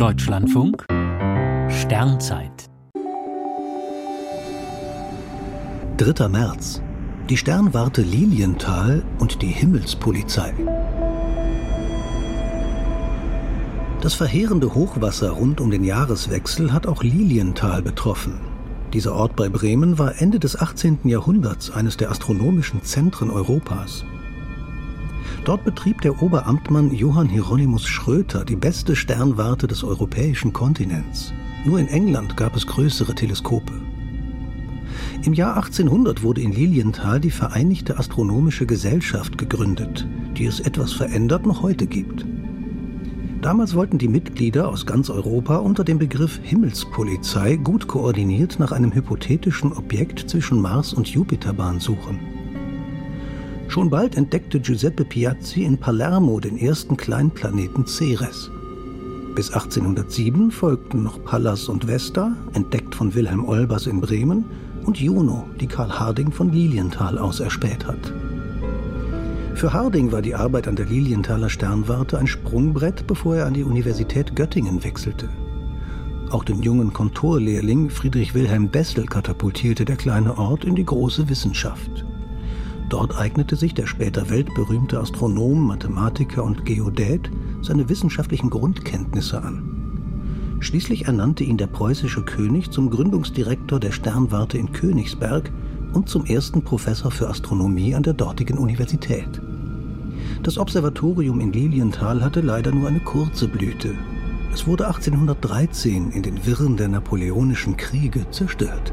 Deutschlandfunk Sternzeit 3. März. Die Sternwarte Lilienthal und die Himmelspolizei. Das verheerende Hochwasser rund um den Jahreswechsel hat auch Lilienthal betroffen. Dieser Ort bei Bremen war Ende des 18. Jahrhunderts eines der astronomischen Zentren Europas. Dort betrieb der Oberamtmann Johann Hieronymus Schröter die beste Sternwarte des europäischen Kontinents. Nur in England gab es größere Teleskope. Im Jahr 1800 wurde in Lilienthal die Vereinigte Astronomische Gesellschaft gegründet, die es etwas verändert noch heute gibt. Damals wollten die Mitglieder aus ganz Europa unter dem Begriff Himmelspolizei gut koordiniert nach einem hypothetischen Objekt zwischen Mars und Jupiterbahn suchen. Schon bald entdeckte Giuseppe Piazzi in Palermo den ersten Kleinplaneten Ceres. Bis 1807 folgten noch Pallas und Vesta, entdeckt von Wilhelm Olbers in Bremen, und Juno, die Karl Harding von Lilienthal aus erspäht hat. Für Harding war die Arbeit an der Lilienthaler Sternwarte ein Sprungbrett, bevor er an die Universität Göttingen wechselte. Auch den jungen Kontorlehrling Friedrich Wilhelm Bessel katapultierte der kleine Ort in die große Wissenschaft. Dort eignete sich der später weltberühmte Astronom, Mathematiker und Geodät seine wissenschaftlichen Grundkenntnisse an. Schließlich ernannte ihn der preußische König zum Gründungsdirektor der Sternwarte in Königsberg und zum ersten Professor für Astronomie an der dortigen Universität. Das Observatorium in Lilienthal hatte leider nur eine kurze Blüte. Es wurde 1813 in den Wirren der napoleonischen Kriege zerstört.